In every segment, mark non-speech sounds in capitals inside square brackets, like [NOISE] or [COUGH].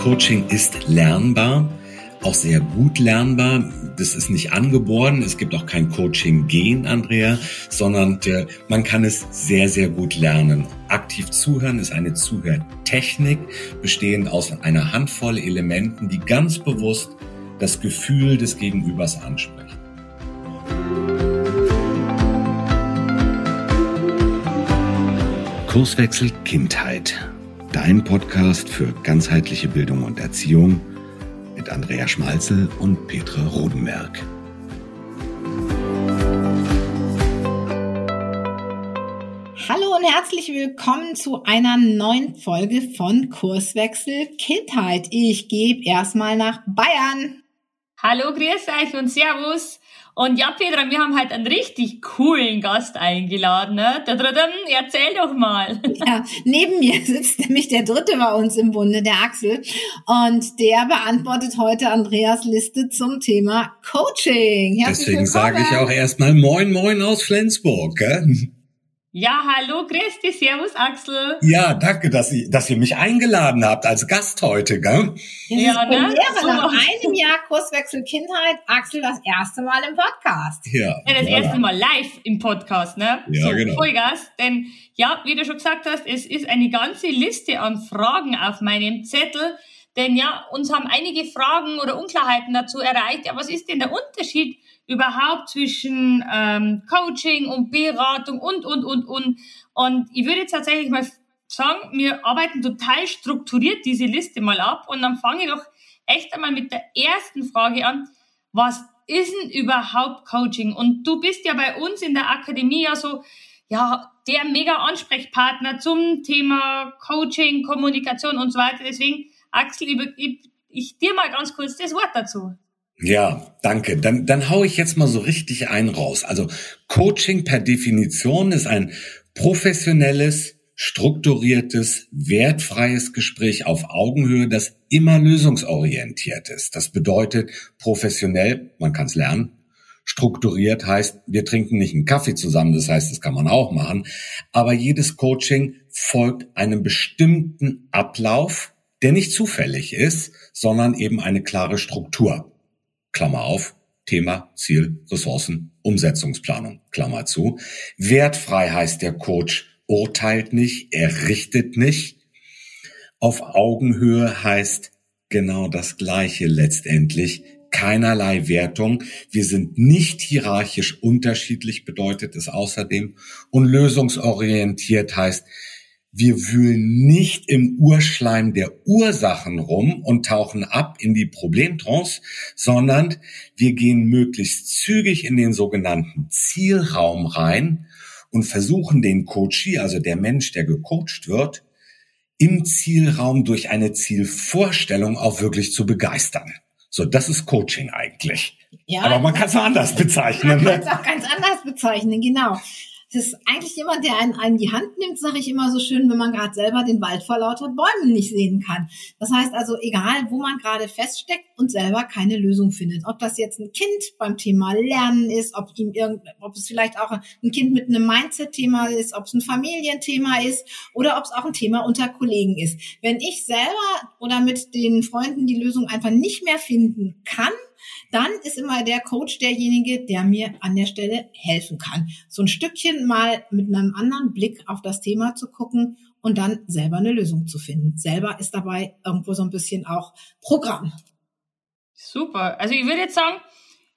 Coaching ist lernbar, auch sehr gut lernbar. Das ist nicht angeboren. Es gibt auch kein Coaching-Gen, Andrea, sondern äh, man kann es sehr, sehr gut lernen. Aktiv zuhören ist eine Zuhörtechnik, bestehend aus einer Handvoll Elementen, die ganz bewusst das Gefühl des Gegenübers ansprechen. Kurswechsel Kindheit. Dein Podcast für ganzheitliche Bildung und Erziehung mit Andrea Schmalzel und Petra Rodenberg. Hallo und herzlich willkommen zu einer neuen Folge von Kurswechsel Kindheit. Ich gebe erstmal nach Bayern. Hallo, grüß euch und Servus. Und ja, Petra, wir haben halt einen richtig coolen Gast eingeladen. Ne? Der dritte, erzähl doch mal. [LAUGHS] Ja, neben mir sitzt nämlich der dritte bei uns im Bunde, der Axel. Und der beantwortet heute Andreas Liste zum Thema Coaching. Herzlich Deswegen sage ich auch erstmal Moin Moin aus Flensburg. Gell? Ja, hallo, Christi, servus Axel. Ja, danke, dass ihr, dass ihr mich eingeladen habt als Gast heute, gell? Ja, ne? So. Nach einem Jahr Kurswechsel Kindheit, Axel das erste Mal im Podcast. Ja, ja das erste Mal live im Podcast, ne? Ja, so, genau. Vollgas, denn ja, wie du schon gesagt hast, es ist eine ganze Liste an Fragen auf meinem Zettel, denn ja, uns haben einige Fragen oder Unklarheiten dazu erreicht. Ja, was ist denn der Unterschied überhaupt zwischen ähm, Coaching und Beratung und, und, und, und. Und ich würde jetzt tatsächlich mal sagen, wir arbeiten total strukturiert diese Liste mal ab und dann fange ich doch echt einmal mit der ersten Frage an. Was ist denn überhaupt Coaching? Und du bist ja bei uns in der Akademie ja so, ja, der mega Ansprechpartner zum Thema Coaching, Kommunikation und so weiter. Deswegen, Axel, ich, ich dir mal ganz kurz das Wort dazu. Ja, danke. Dann, dann hau ich jetzt mal so richtig einen raus. Also Coaching per Definition ist ein professionelles, strukturiertes, wertfreies Gespräch auf Augenhöhe, das immer lösungsorientiert ist. Das bedeutet professionell, man kann es lernen. Strukturiert heißt, wir trinken nicht einen Kaffee zusammen, das heißt, das kann man auch machen. Aber jedes Coaching folgt einem bestimmten Ablauf, der nicht zufällig ist, sondern eben eine klare Struktur. Klammer auf, Thema, Ziel, Ressourcen, Umsetzungsplanung, Klammer zu. Wertfrei heißt der Coach urteilt nicht, er richtet nicht. Auf Augenhöhe heißt genau das Gleiche letztendlich. Keinerlei Wertung. Wir sind nicht hierarchisch unterschiedlich, bedeutet es außerdem. Und lösungsorientiert heißt, wir wühlen nicht im Urschleim der Ursachen rum und tauchen ab in die Problemtrance, sondern wir gehen möglichst zügig in den sogenannten Zielraum rein und versuchen den Coachie, also der Mensch, der gecoacht wird, im Zielraum durch eine Zielvorstellung auch wirklich zu begeistern. So, das ist Coaching eigentlich. Ja, Aber man kann es auch anders bezeichnen. Man kann es auch ganz anders bezeichnen, genau das ist eigentlich jemand, der einen, einen die Hand nimmt, sage ich immer so schön, wenn man gerade selber den Wald vor lauter Bäumen nicht sehen kann. Das heißt also, egal wo man gerade feststeckt und selber keine Lösung findet. Ob das jetzt ein Kind beim Thema Lernen ist, ob ihm irgend, ob es vielleicht auch ein Kind mit einem Mindset-Thema ist, ob es ein Familienthema ist oder ob es auch ein Thema unter Kollegen ist. Wenn ich selber oder mit den Freunden die Lösung einfach nicht mehr finden kann, dann ist immer der Coach derjenige, der mir an der Stelle helfen kann. So ein Stückchen mal mit einem anderen Blick auf das Thema zu gucken und dann selber eine Lösung zu finden. Selber ist dabei irgendwo so ein bisschen auch Programm. Super. Also ich würde jetzt sagen,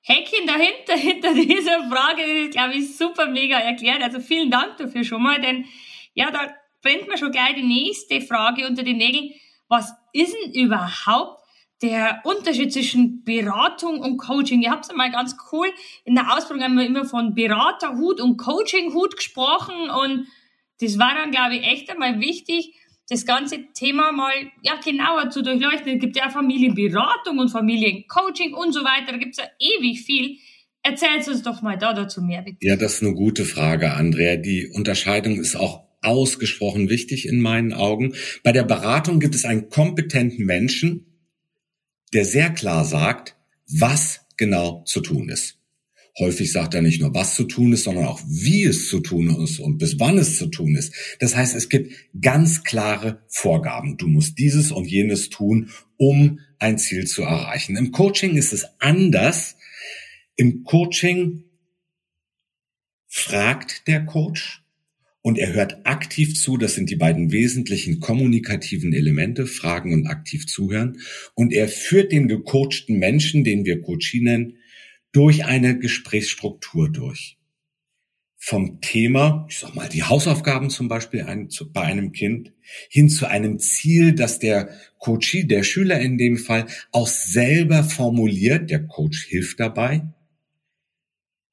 Häkchen dahinter, [LAUGHS] hinter dieser Frage, ist, glaube ich, super mega erklärt. Also vielen Dank dafür schon mal, denn ja, da brennt mir schon gleich die nächste Frage unter den Nägeln. Was ist denn überhaupt der Unterschied zwischen Beratung und Coaching. Ihr habt es einmal ganz cool. In der Ausbildung haben wir immer von Beraterhut und Coachinghut gesprochen und das war dann, glaube ich, echt einmal wichtig, das ganze Thema mal ja, genauer zu durchleuchten. Es gibt ja Familienberatung und Familiencoaching und so weiter. Da gibt es ja ewig viel. Erzählst uns doch mal da dazu mehr, bitte. Ja, das ist eine gute Frage, Andrea. Die Unterscheidung ist auch ausgesprochen wichtig in meinen Augen. Bei der Beratung gibt es einen kompetenten Menschen, der sehr klar sagt, was genau zu tun ist. Häufig sagt er nicht nur, was zu tun ist, sondern auch, wie es zu tun ist und bis wann es zu tun ist. Das heißt, es gibt ganz klare Vorgaben. Du musst dieses und jenes tun, um ein Ziel zu erreichen. Im Coaching ist es anders. Im Coaching fragt der Coach und er hört aktiv zu. Das sind die beiden wesentlichen kommunikativen Elemente, Fragen und aktiv zuhören. Und er führt den gecoachten Menschen, den wir Coachie nennen, durch eine Gesprächsstruktur durch. Vom Thema, ich sag mal, die Hausaufgaben zum Beispiel bei einem Kind, hin zu einem Ziel, das der Coachie, der Schüler in dem Fall, auch selber formuliert. Der Coach hilft dabei.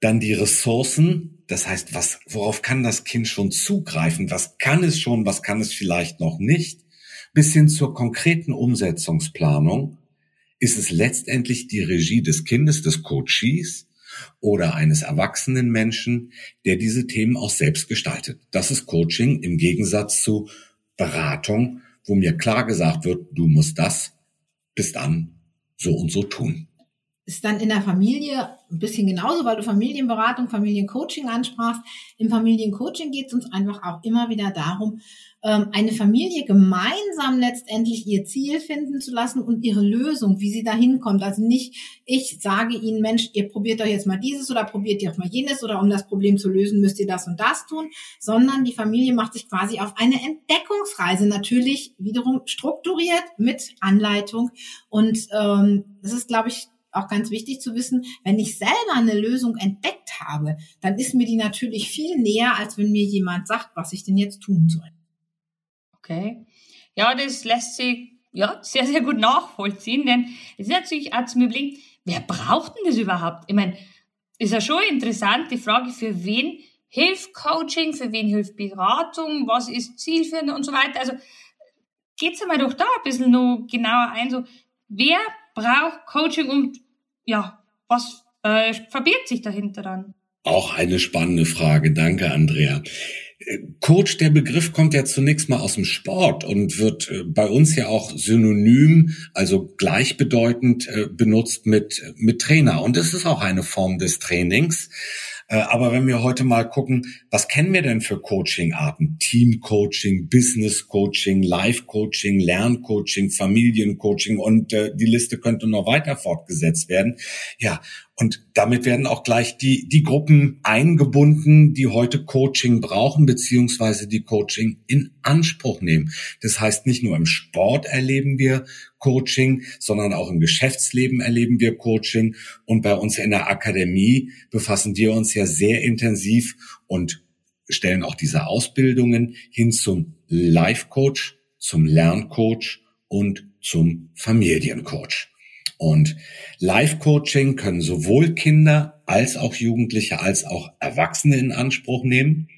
Dann die Ressourcen, das heißt, was, worauf kann das Kind schon zugreifen? Was kann es schon? Was kann es vielleicht noch nicht? Bis hin zur konkreten Umsetzungsplanung ist es letztendlich die Regie des Kindes, des Coaches oder eines erwachsenen Menschen, der diese Themen auch selbst gestaltet. Das ist Coaching im Gegensatz zu Beratung, wo mir klar gesagt wird, du musst das bis dann so und so tun ist dann in der Familie ein bisschen genauso, weil du Familienberatung, Familiencoaching ansprachst. Im Familiencoaching geht es uns einfach auch immer wieder darum, ähm, eine Familie gemeinsam letztendlich ihr Ziel finden zu lassen und ihre Lösung, wie sie da hinkommt. Also nicht, ich sage ihnen, Mensch, ihr probiert doch jetzt mal dieses oder probiert ihr auch mal jenes oder um das Problem zu lösen, müsst ihr das und das tun, sondern die Familie macht sich quasi auf eine Entdeckungsreise, natürlich wiederum strukturiert mit Anleitung. Und ähm, das ist, glaube ich, auch ganz wichtig zu wissen, wenn ich selber eine Lösung entdeckt habe, dann ist mir die natürlich viel näher, als wenn mir jemand sagt, was ich denn jetzt tun soll. Okay. Ja, das lässt sich ja sehr, sehr gut nachvollziehen, denn es ist natürlich auch zum Überlegen, wer braucht denn das überhaupt? Ich meine, ist ja schon interessant, die Frage, für wen hilft Coaching, für wen hilft Beratung, was ist zielführend und so weiter. Also geht's einmal doch da ein bisschen noch genauer ein, so wer braucht Coaching und ja, was äh, verbirgt sich dahinter dann? Auch eine spannende Frage. Danke, Andrea. Äh, Coach, der Begriff kommt ja zunächst mal aus dem Sport und wird äh, bei uns ja auch synonym, also gleichbedeutend äh, benutzt mit, mit Trainer. Und es ist auch eine Form des Trainings. Äh, aber wenn wir heute mal gucken, was kennen wir denn für Coaching-Arten? Team-Coaching, Business-Coaching, Life-Coaching, Lerncoaching, Familien-Coaching und äh, die Liste könnte noch weiter fortgesetzt werden. Ja, und damit werden auch gleich die, die Gruppen eingebunden, die heute Coaching brauchen, beziehungsweise die Coaching in Anspruch nehmen. Das heißt, nicht nur im Sport erleben wir Coaching, sondern auch im Geschäftsleben erleben wir Coaching. Und bei uns in der Akademie befassen wir uns ja sehr intensiv und stellen auch diese Ausbildungen hin zum Life-Coach, zum Lerncoach und zum Familiencoach. Und Life-Coaching können sowohl Kinder als auch Jugendliche als auch Erwachsene in Anspruch nehmen.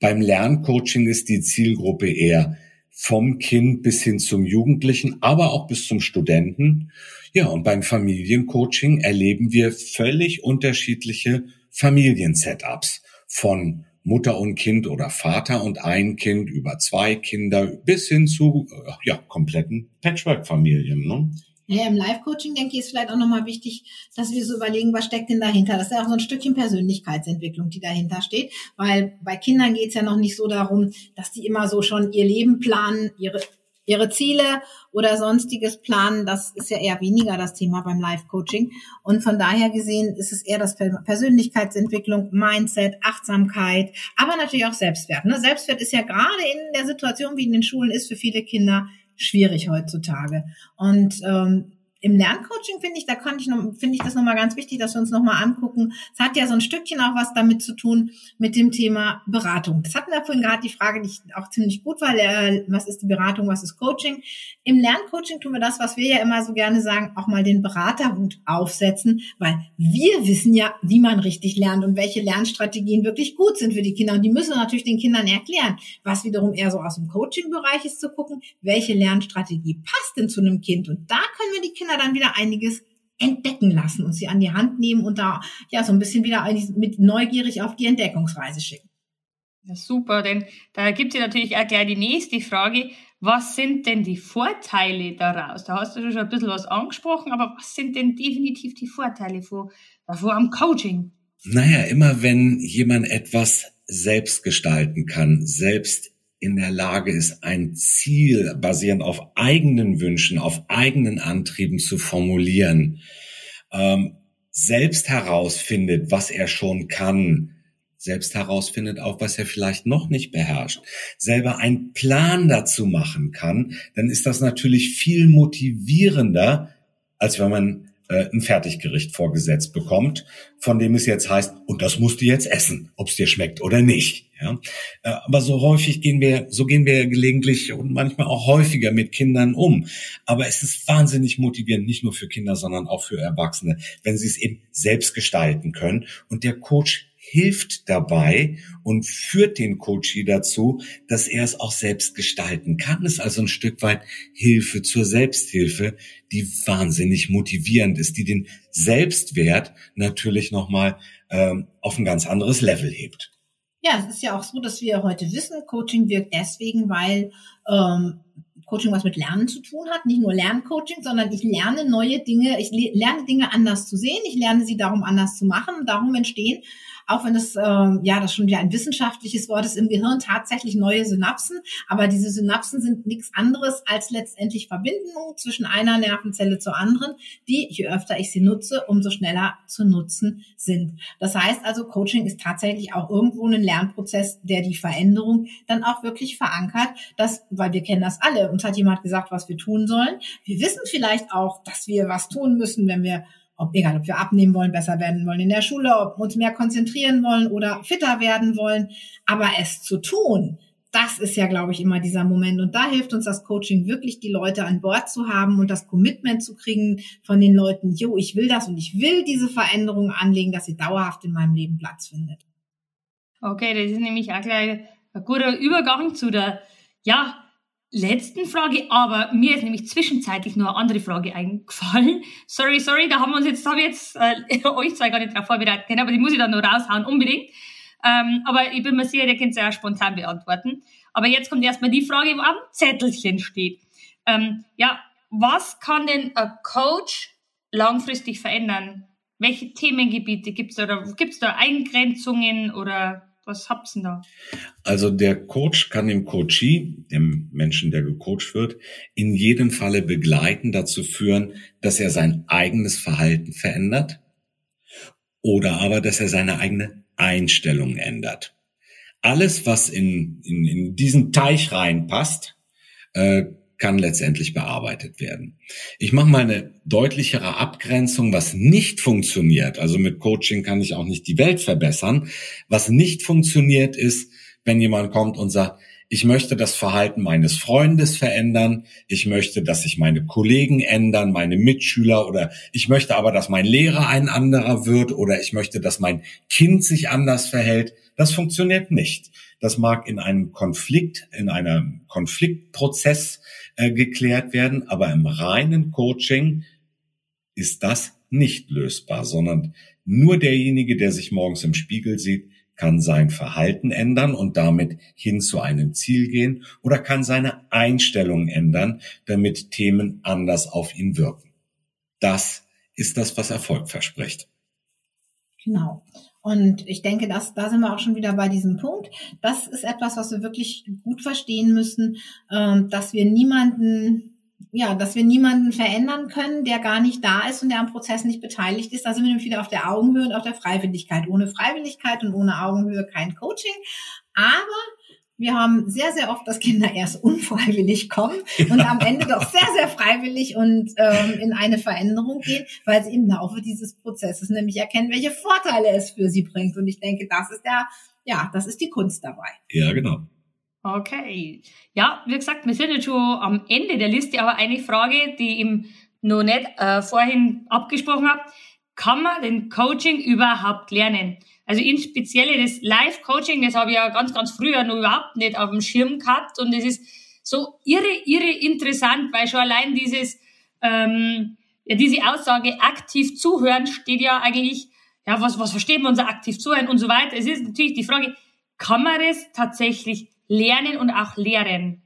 Beim Lerncoaching ist die Zielgruppe eher vom Kind bis hin zum Jugendlichen, aber auch bis zum Studenten. Ja, und beim Familiencoaching erleben wir völlig unterschiedliche Familiensetups von Mutter und Kind oder Vater und ein Kind über zwei Kinder bis hin zu äh, ja, kompletten Patchwork-Familien. Ne? Ja, im Live-Coaching, denke ich, ist vielleicht auch nochmal wichtig, dass wir so überlegen, was steckt denn dahinter. Das ist ja auch so ein Stückchen Persönlichkeitsentwicklung, die dahinter steht. Weil bei Kindern geht es ja noch nicht so darum, dass die immer so schon ihr Leben planen, ihre, ihre Ziele oder sonstiges planen. Das ist ja eher weniger das Thema beim Live-Coaching. Und von daher gesehen ist es eher das Persönlichkeitsentwicklung, Mindset, Achtsamkeit, aber natürlich auch Selbstwert. Ne? Selbstwert ist ja gerade in der Situation, wie in den Schulen ist, für viele Kinder schwierig heutzutage. Und ähm, im Lerncoaching finde ich, da kann ich finde ich das nochmal ganz wichtig, dass wir uns nochmal angucken. Es hat ja so ein Stückchen auch was damit zu tun mit dem Thema Beratung. Das hatten wir vorhin gerade die Frage, die auch ziemlich gut war, äh, was ist die Beratung, was ist Coaching? Im Lerncoaching tun wir das, was wir ja immer so gerne sagen, auch mal den Beraterhut aufsetzen, weil wir wissen ja, wie man richtig lernt und welche Lernstrategien wirklich gut sind für die Kinder. Und die müssen natürlich den Kindern erklären, was wiederum eher so aus dem Coaching-Bereich ist zu gucken, welche Lernstrategie passt denn zu einem Kind. Und da können wir die Kinder dann wieder einiges entdecken lassen und sie an die Hand nehmen und da ja so ein bisschen wieder mit neugierig auf die Entdeckungsreise schicken. Ja, super, denn da gibt es ja natürlich auch gleich die nächste Frage. Was sind denn die Vorteile daraus? Da hast du schon ein bisschen was angesprochen, aber was sind denn definitiv die Vorteile vor, davor am Coaching? Naja, immer wenn jemand etwas selbst gestalten kann, selbst in der Lage ist, ein Ziel basierend auf eigenen Wünschen, auf eigenen Antrieben zu formulieren, ähm, selbst herausfindet, was er schon kann, selbst herausfindet auch, was er vielleicht noch nicht beherrscht, selber einen Plan dazu machen kann, dann ist das natürlich viel motivierender, als wenn man äh, ein Fertiggericht vorgesetzt bekommt, von dem es jetzt heißt, und das musst du jetzt essen, ob es dir schmeckt oder nicht. Ja? Äh, aber so häufig gehen wir, so gehen wir gelegentlich und manchmal auch häufiger mit Kindern um. Aber es ist wahnsinnig motivierend, nicht nur für Kinder, sondern auch für Erwachsene, wenn sie es eben selbst gestalten können. Und der Coach hilft dabei und führt den Coachie dazu, dass er es auch selbst gestalten kann. Es ist also ein Stück weit Hilfe zur Selbsthilfe, die wahnsinnig motivierend ist, die den Selbstwert natürlich nochmal ähm, auf ein ganz anderes Level hebt. Ja, es ist ja auch so, dass wir heute wissen, Coaching wirkt deswegen, weil ähm, Coaching was mit Lernen zu tun hat. Nicht nur Lerncoaching, sondern ich lerne neue Dinge, ich lerne Dinge anders zu sehen, ich lerne sie darum anders zu machen. Darum entstehen auch wenn es ähm, ja das schon wieder ein wissenschaftliches Wort ist, im Gehirn tatsächlich neue Synapsen. Aber diese Synapsen sind nichts anderes als letztendlich Verbindungen zwischen einer Nervenzelle zur anderen, die, je öfter ich sie nutze, umso schneller zu nutzen sind. Das heißt also, Coaching ist tatsächlich auch irgendwo ein Lernprozess, der die Veränderung dann auch wirklich verankert, dass, weil wir kennen das alle, uns hat jemand gesagt, was wir tun sollen. Wir wissen vielleicht auch, dass wir was tun müssen, wenn wir ob, egal, ob wir abnehmen wollen, besser werden wollen in der Schule, ob uns mehr konzentrieren wollen oder fitter werden wollen. Aber es zu tun, das ist ja, glaube ich, immer dieser Moment. Und da hilft uns das Coaching wirklich, die Leute an Bord zu haben und das Commitment zu kriegen von den Leuten, jo, ich will das und ich will diese Veränderung anlegen, dass sie dauerhaft in meinem Leben Platz findet. Okay, das ist nämlich auch gleich ein guter Übergang zu der, ja, letzten Frage, aber mir ist nämlich zwischenzeitlich nur eine andere Frage eingefallen. [LAUGHS] Sorry, sorry, da haben wir uns jetzt, habe ich jetzt äh, [LAUGHS] euch zwei gar nicht drauf vorbereitet, aber die muss ich dann nur raushauen, unbedingt. Ähm, aber ich bin mir sicher, ihr könnt es ja spontan beantworten. Aber jetzt kommt erstmal die Frage, wo am Zettelchen steht. Ähm, ja, was kann denn ein Coach langfristig verändern? Welche Themengebiete gibt es da? Gibt es da Eingrenzungen oder was habt's denn da? Also der Coach kann dem Coachee, dem Menschen, der gecoacht wird, in jedem Falle begleiten, dazu führen, dass er sein eigenes Verhalten verändert oder aber, dass er seine eigene Einstellung ändert. Alles, was in, in, in diesen Teich reinpasst, äh, kann letztendlich bearbeitet werden. Ich mache mal eine deutlichere Abgrenzung, was nicht funktioniert. Also mit Coaching kann ich auch nicht die Welt verbessern. Was nicht funktioniert ist, wenn jemand kommt und sagt, ich möchte das Verhalten meines Freundes verändern, ich möchte, dass sich meine Kollegen ändern, meine Mitschüler oder ich möchte aber, dass mein Lehrer ein anderer wird oder ich möchte, dass mein Kind sich anders verhält. Das funktioniert nicht. Das mag in einem Konflikt, in einem Konfliktprozess äh, geklärt werden. Aber im reinen Coaching ist das nicht lösbar, sondern nur derjenige, der sich morgens im Spiegel sieht, kann sein Verhalten ändern und damit hin zu einem Ziel gehen oder kann seine Einstellung ändern, damit Themen anders auf ihn wirken. Das ist das, was Erfolg verspricht. Genau. Und ich denke, dass, da sind wir auch schon wieder bei diesem Punkt. Das ist etwas, was wir wirklich gut verstehen müssen, ähm, dass wir niemanden ja, dass wir niemanden verändern können, der gar nicht da ist und der am Prozess nicht beteiligt ist. Da sind wir nämlich wieder auf der Augenhöhe und auf der Freiwilligkeit. Ohne Freiwilligkeit und ohne Augenhöhe kein Coaching. Aber wir haben sehr, sehr oft, dass Kinder erst unfreiwillig kommen und am Ende doch sehr, sehr freiwillig und ähm, in eine Veränderung gehen, weil sie im Laufe dieses Prozesses nämlich erkennen, welche Vorteile es für sie bringt. Und ich denke, das ist der, ja, das ist die Kunst dabei. Ja, genau. Okay. Ja, wie gesagt, wir sind jetzt schon am Ende der Liste, aber eine Frage, die ich noch nicht äh, vorhin abgesprochen habe. Kann man den Coaching überhaupt lernen? Also insbesondere das Live-Coaching, das habe ich ja ganz, ganz früher noch überhaupt nicht auf dem Schirm gehabt. Und es ist so irre, irre interessant, weil schon allein dieses, ähm, ja, diese Aussage aktiv zuhören steht ja eigentlich, ja, was, was versteht man unter aktiv zuhören und so weiter. Es ist natürlich die Frage, kann man das tatsächlich lernen und auch lehren?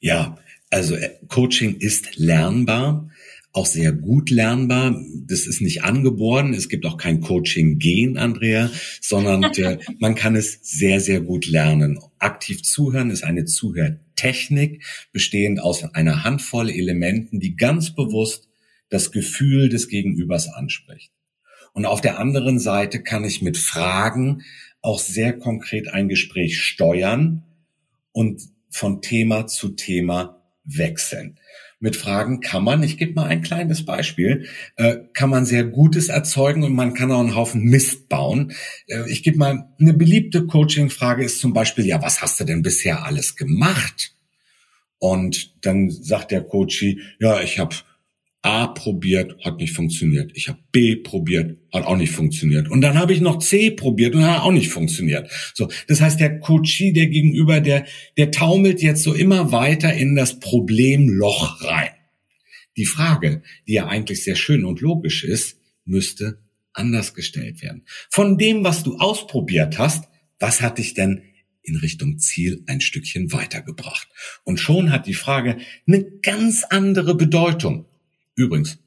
Ja, also äh, Coaching ist lernbar. auch sehr gut lernbar. Das ist nicht angeboren. Es gibt auch kein Coaching-Gen, Andrea, sondern [LAUGHS] äh, man kann es sehr, sehr gut lernen. Aktiv zuhören ist eine Zuhörtechnik, bestehend aus einer Handvoll Elementen, die ganz bewusst das Gefühl des Gegenübers anspricht. Und auf der anderen Seite kann ich mit Fragen auch sehr konkret ein Gespräch steuern und von Thema zu Thema wechseln. Mit Fragen kann man, ich gebe mal ein kleines Beispiel, äh, kann man sehr Gutes erzeugen und man kann auch einen Haufen Mist bauen. Äh, ich gebe mal, eine beliebte Coaching-Frage ist zum Beispiel, ja, was hast du denn bisher alles gemacht? Und dann sagt der Coachie, ja, ich habe A probiert, hat nicht funktioniert. Ich habe B probiert, hat auch nicht funktioniert. Und dann habe ich noch C probiert und hat auch nicht funktioniert. So, das heißt, der Coachie, der Gegenüber, der der taumelt jetzt so immer weiter in das Problemloch rein. Die Frage, die ja eigentlich sehr schön und logisch ist, müsste anders gestellt werden. Von dem, was du ausprobiert hast, was hat dich denn in Richtung Ziel ein Stückchen weitergebracht? Und schon hat die Frage eine ganz andere Bedeutung. Übrigens,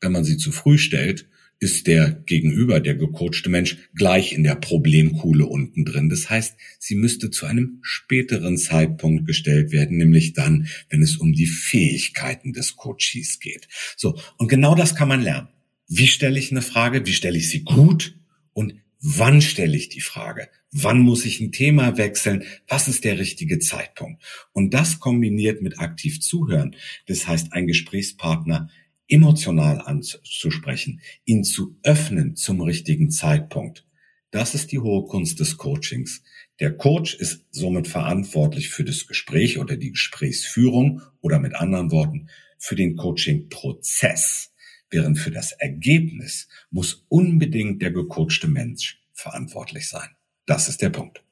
wenn man sie zu früh stellt, ist der Gegenüber, der gecoachte Mensch, gleich in der Problemkuhle unten drin. Das heißt, sie müsste zu einem späteren Zeitpunkt gestellt werden, nämlich dann, wenn es um die Fähigkeiten des Coaches geht. So. Und genau das kann man lernen. Wie stelle ich eine Frage? Wie stelle ich sie gut? Und wann stelle ich die Frage? Wann muss ich ein Thema wechseln? Was ist der richtige Zeitpunkt? Und das kombiniert mit aktiv zuhören. Das heißt, ein Gesprächspartner emotional anzusprechen, ihn zu öffnen zum richtigen Zeitpunkt. Das ist die hohe Kunst des Coachings. Der Coach ist somit verantwortlich für das Gespräch oder die Gesprächsführung oder mit anderen Worten für den Coaching-Prozess, während für das Ergebnis muss unbedingt der gecoachte Mensch verantwortlich sein. Das ist der Punkt.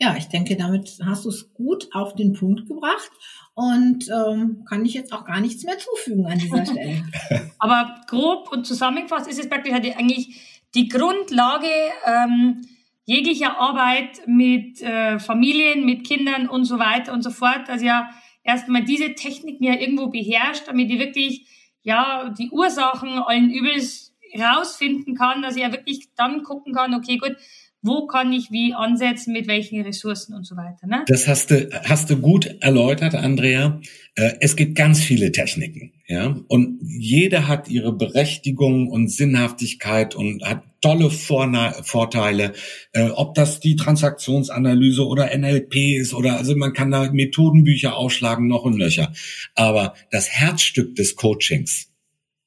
Ja, ich denke, damit hast du es gut auf den Punkt gebracht und ähm, kann ich jetzt auch gar nichts mehr zufügen an dieser Stelle. [LAUGHS] Aber grob und zusammengefasst ist es praktisch halt eigentlich die Grundlage ähm, jeglicher Arbeit mit äh, Familien, mit Kindern und so weiter und so fort, dass ja erstmal diese Techniken ja irgendwo beherrscht, damit ich wirklich ja die Ursachen allen Übels rausfinden kann, dass ich ja wirklich dann gucken kann, okay, gut, wo kann ich wie ansetzen, mit welchen Ressourcen und so weiter. Ne? Das hast du, hast du gut erläutert, Andrea. Äh, es gibt ganz viele Techniken, ja, und jede hat ihre Berechtigung und Sinnhaftigkeit und hat tolle Vorteile, äh, ob das die Transaktionsanalyse oder NLP ist oder also man kann da Methodenbücher aufschlagen, noch und Löcher. Aber das Herzstück des Coachings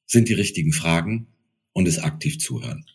sind die richtigen Fragen und es aktiv zuhören.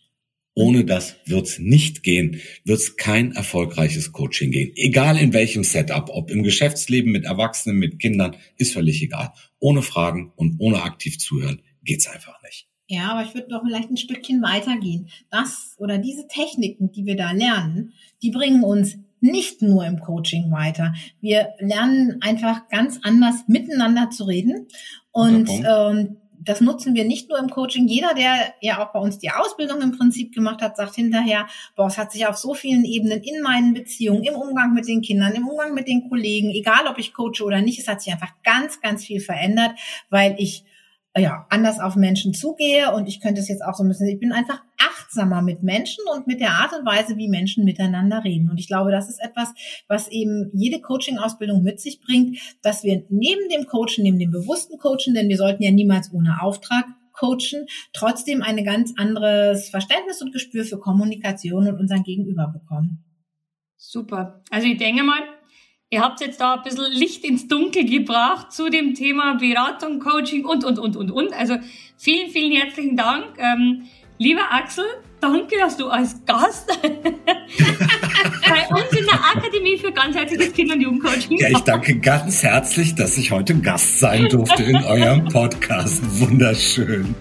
Ohne das wird's nicht gehen, wird's kein erfolgreiches Coaching gehen. Egal in welchem Setup, ob im Geschäftsleben, mit Erwachsenen, mit Kindern, ist völlig egal. Ohne Fragen und ohne aktiv zuhören geht's einfach nicht. Ja, aber ich würde doch vielleicht ein Stückchen weitergehen. Das oder diese Techniken, die wir da lernen, die bringen uns nicht nur im Coaching weiter. Wir lernen einfach ganz anders miteinander zu reden. Und ähm, das nutzen wir nicht nur im Coaching. Jeder, der ja auch bei uns die Ausbildung im Prinzip gemacht hat, sagt hinterher, boah, es hat sich auf so vielen Ebenen in meinen Beziehungen, im Umgang mit den Kindern, im Umgang mit den Kollegen, egal ob ich coache oder nicht, es hat sich einfach ganz, ganz viel verändert, weil ich ja, anders auf Menschen zugehe und ich könnte es jetzt auch so ein bisschen, ich bin einfach achtsamer mit Menschen und mit der Art und Weise, wie Menschen miteinander reden. Und ich glaube, das ist etwas, was eben jede Coaching-Ausbildung mit sich bringt, dass wir neben dem Coachen, neben dem bewussten Coachen, denn wir sollten ja niemals ohne Auftrag coachen, trotzdem ein ganz anderes Verständnis und Gespür für Kommunikation und unseren Gegenüber bekommen. Super. Also ich denke mal, Ihr habt jetzt da ein bisschen Licht ins Dunkel gebracht zu dem Thema Beratung, Coaching und, und, und, und, und. Also vielen, vielen herzlichen Dank. Ähm, lieber Axel, danke, dass du als Gast [LAUGHS] bei uns in der Akademie für ganzheitliches Kinder- und Jugendcoaching Ja, ich danke ganz herzlich, dass ich heute Gast sein durfte in eurem Podcast. Wunderschön.